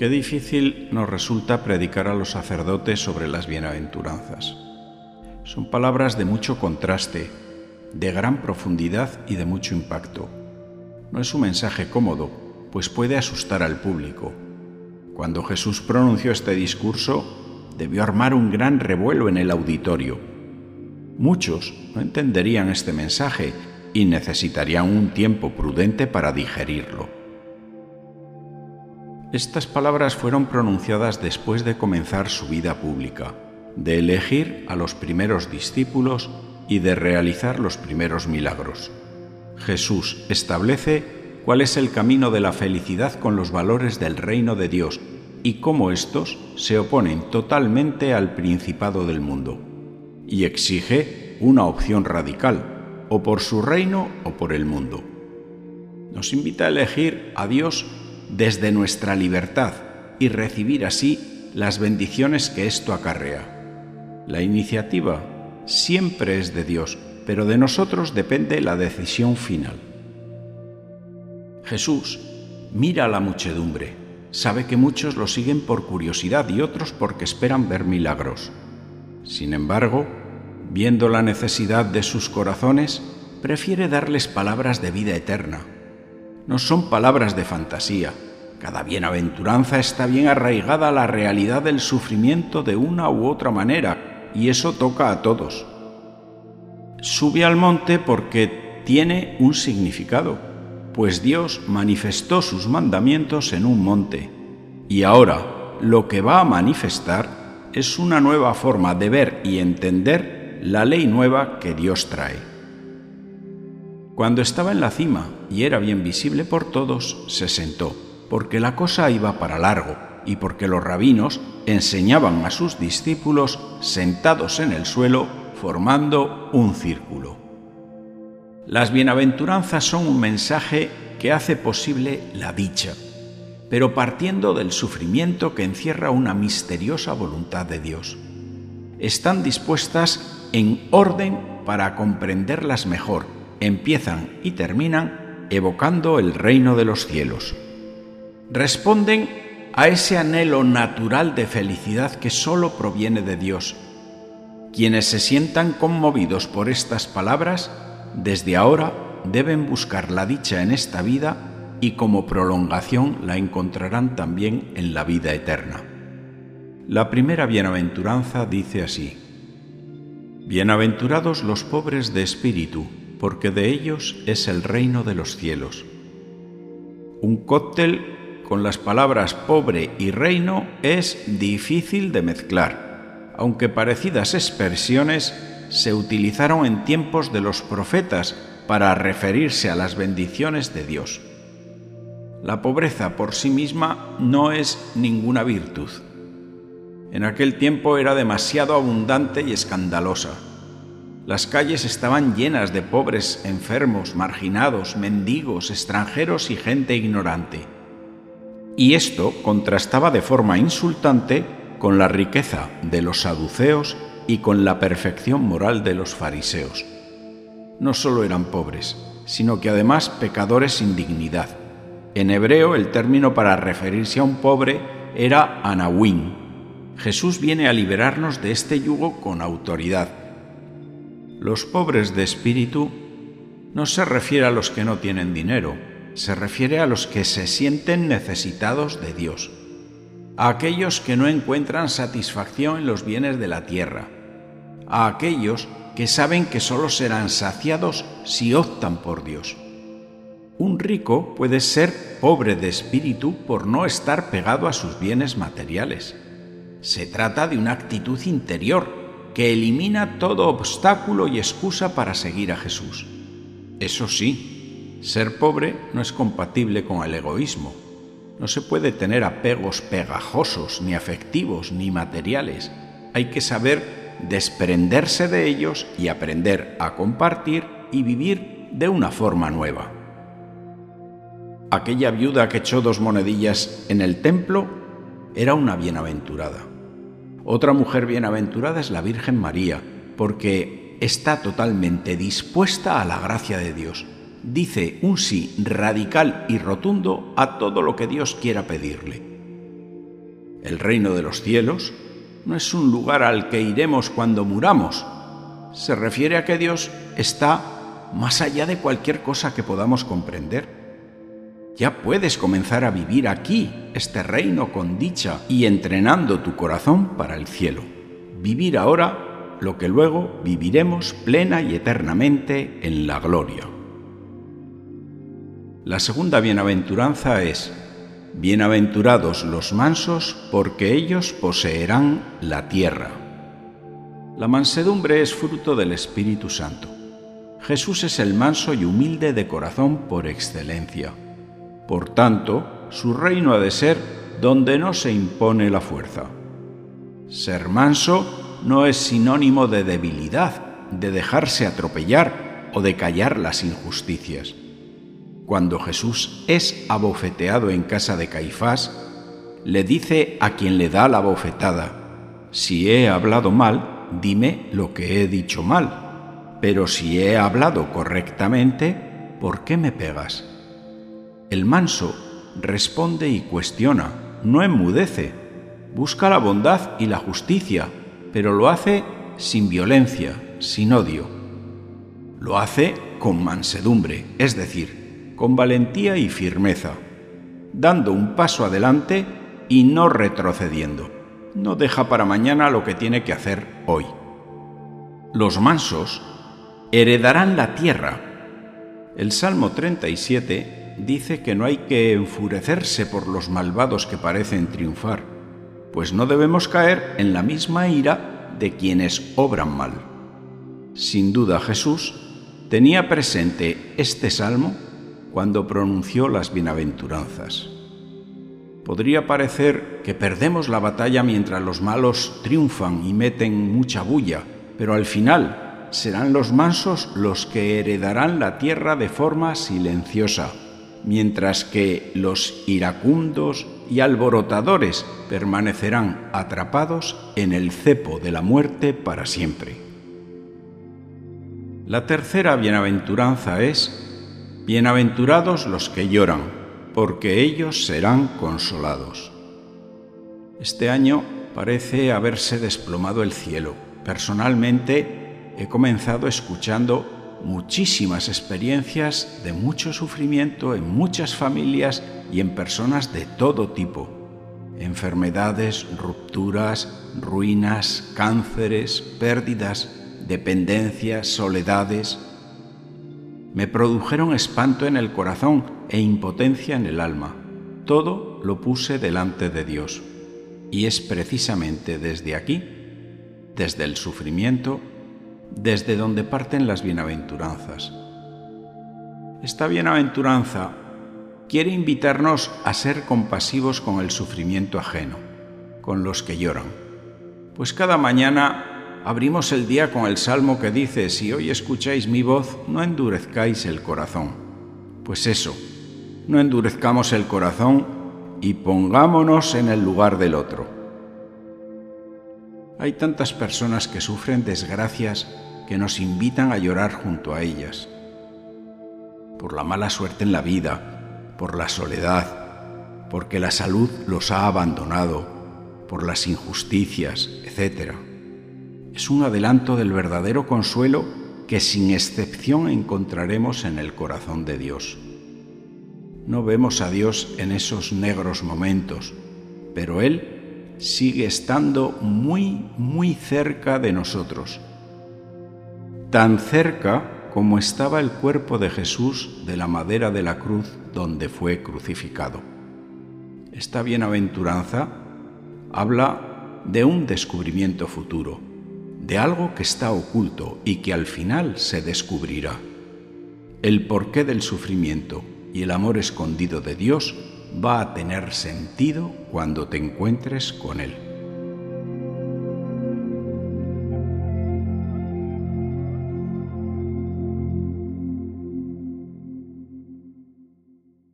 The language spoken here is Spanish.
Qué difícil nos resulta predicar a los sacerdotes sobre las bienaventuranzas. Son palabras de mucho contraste, de gran profundidad y de mucho impacto. No es un mensaje cómodo, pues puede asustar al público. Cuando Jesús pronunció este discurso, debió armar un gran revuelo en el auditorio. Muchos no entenderían este mensaje y necesitarían un tiempo prudente para digerirlo. Estas palabras fueron pronunciadas después de comenzar su vida pública, de elegir a los primeros discípulos y de realizar los primeros milagros. Jesús establece cuál es el camino de la felicidad con los valores del reino de Dios y cómo estos se oponen totalmente al principado del mundo. Y exige una opción radical, o por su reino o por el mundo. Nos invita a elegir a Dios desde nuestra libertad y recibir así las bendiciones que esto acarrea. La iniciativa siempre es de Dios, pero de nosotros depende la decisión final. Jesús mira a la muchedumbre, sabe que muchos lo siguen por curiosidad y otros porque esperan ver milagros. Sin embargo, viendo la necesidad de sus corazones, prefiere darles palabras de vida eterna no son palabras de fantasía. Cada bienaventuranza está bien arraigada a la realidad del sufrimiento de una u otra manera, y eso toca a todos. Sube al monte porque tiene un significado, pues Dios manifestó sus mandamientos en un monte, y ahora lo que va a manifestar es una nueva forma de ver y entender la ley nueva que Dios trae. Cuando estaba en la cima y era bien visible por todos, se sentó, porque la cosa iba para largo y porque los rabinos enseñaban a sus discípulos sentados en el suelo formando un círculo. Las bienaventuranzas son un mensaje que hace posible la dicha, pero partiendo del sufrimiento que encierra una misteriosa voluntad de Dios. Están dispuestas en orden para comprenderlas mejor empiezan y terminan evocando el reino de los cielos. Responden a ese anhelo natural de felicidad que sólo proviene de Dios. Quienes se sientan conmovidos por estas palabras, desde ahora deben buscar la dicha en esta vida y como prolongación la encontrarán también en la vida eterna. La primera bienaventuranza dice así, Bienaventurados los pobres de espíritu, porque de ellos es el reino de los cielos. Un cóctel con las palabras pobre y reino es difícil de mezclar, aunque parecidas expresiones se utilizaron en tiempos de los profetas para referirse a las bendiciones de Dios. La pobreza por sí misma no es ninguna virtud. En aquel tiempo era demasiado abundante y escandalosa las calles estaban llenas de pobres, enfermos, marginados, mendigos, extranjeros y gente ignorante. Y esto contrastaba de forma insultante con la riqueza de los saduceos y con la perfección moral de los fariseos. No solo eran pobres, sino que además pecadores sin dignidad. En hebreo el término para referirse a un pobre era anahuín. Jesús viene a liberarnos de este yugo con autoridad los pobres de espíritu no se refiere a los que no tienen dinero, se refiere a los que se sienten necesitados de Dios, a aquellos que no encuentran satisfacción en los bienes de la tierra, a aquellos que saben que solo serán saciados si optan por Dios. Un rico puede ser pobre de espíritu por no estar pegado a sus bienes materiales. Se trata de una actitud interior que elimina todo obstáculo y excusa para seguir a Jesús. Eso sí, ser pobre no es compatible con el egoísmo. No se puede tener apegos pegajosos, ni afectivos, ni materiales. Hay que saber desprenderse de ellos y aprender a compartir y vivir de una forma nueva. Aquella viuda que echó dos monedillas en el templo era una bienaventurada. Otra mujer bienaventurada es la Virgen María, porque está totalmente dispuesta a la gracia de Dios. Dice un sí radical y rotundo a todo lo que Dios quiera pedirle. El reino de los cielos no es un lugar al que iremos cuando muramos. Se refiere a que Dios está más allá de cualquier cosa que podamos comprender. Ya puedes comenzar a vivir aquí este reino con dicha y entrenando tu corazón para el cielo. Vivir ahora lo que luego viviremos plena y eternamente en la gloria. La segunda bienaventuranza es, Bienaventurados los mansos, porque ellos poseerán la tierra. La mansedumbre es fruto del Espíritu Santo. Jesús es el manso y humilde de corazón por excelencia. Por tanto, su reino ha de ser donde no se impone la fuerza. Ser manso no es sinónimo de debilidad, de dejarse atropellar o de callar las injusticias. Cuando Jesús es abofeteado en casa de Caifás, le dice a quien le da la bofetada, si he hablado mal, dime lo que he dicho mal, pero si he hablado correctamente, ¿por qué me pegas? El manso responde y cuestiona, no enmudece, busca la bondad y la justicia, pero lo hace sin violencia, sin odio. Lo hace con mansedumbre, es decir, con valentía y firmeza, dando un paso adelante y no retrocediendo. No deja para mañana lo que tiene que hacer hoy. Los mansos heredarán la tierra. El Salmo 37 dice que no hay que enfurecerse por los malvados que parecen triunfar, pues no debemos caer en la misma ira de quienes obran mal. Sin duda Jesús tenía presente este salmo cuando pronunció las bienaventuranzas. Podría parecer que perdemos la batalla mientras los malos triunfan y meten mucha bulla, pero al final serán los mansos los que heredarán la tierra de forma silenciosa mientras que los iracundos y alborotadores permanecerán atrapados en el cepo de la muerte para siempre. La tercera bienaventuranza es, Bienaventurados los que lloran, porque ellos serán consolados. Este año parece haberse desplomado el cielo. Personalmente he comenzado escuchando muchísimas experiencias de mucho sufrimiento en muchas familias y en personas de todo tipo. Enfermedades, rupturas, ruinas, cánceres, pérdidas, dependencias, soledades. Me produjeron espanto en el corazón e impotencia en el alma. Todo lo puse delante de Dios. Y es precisamente desde aquí, desde el sufrimiento, desde donde parten las bienaventuranzas. Esta bienaventuranza quiere invitarnos a ser compasivos con el sufrimiento ajeno, con los que lloran. Pues cada mañana abrimos el día con el salmo que dice, si hoy escucháis mi voz, no endurezcáis el corazón. Pues eso, no endurezcamos el corazón y pongámonos en el lugar del otro. Hay tantas personas que sufren desgracias que nos invitan a llorar junto a ellas. Por la mala suerte en la vida, por la soledad, porque la salud los ha abandonado, por las injusticias, etc. Es un adelanto del verdadero consuelo que sin excepción encontraremos en el corazón de Dios. No vemos a Dios en esos negros momentos, pero Él sigue estando muy, muy cerca de nosotros. Tan cerca como estaba el cuerpo de Jesús de la madera de la cruz donde fue crucificado. Esta bienaventuranza habla de un descubrimiento futuro, de algo que está oculto y que al final se descubrirá. El porqué del sufrimiento y el amor escondido de Dios va a tener sentido cuando te encuentres con Él.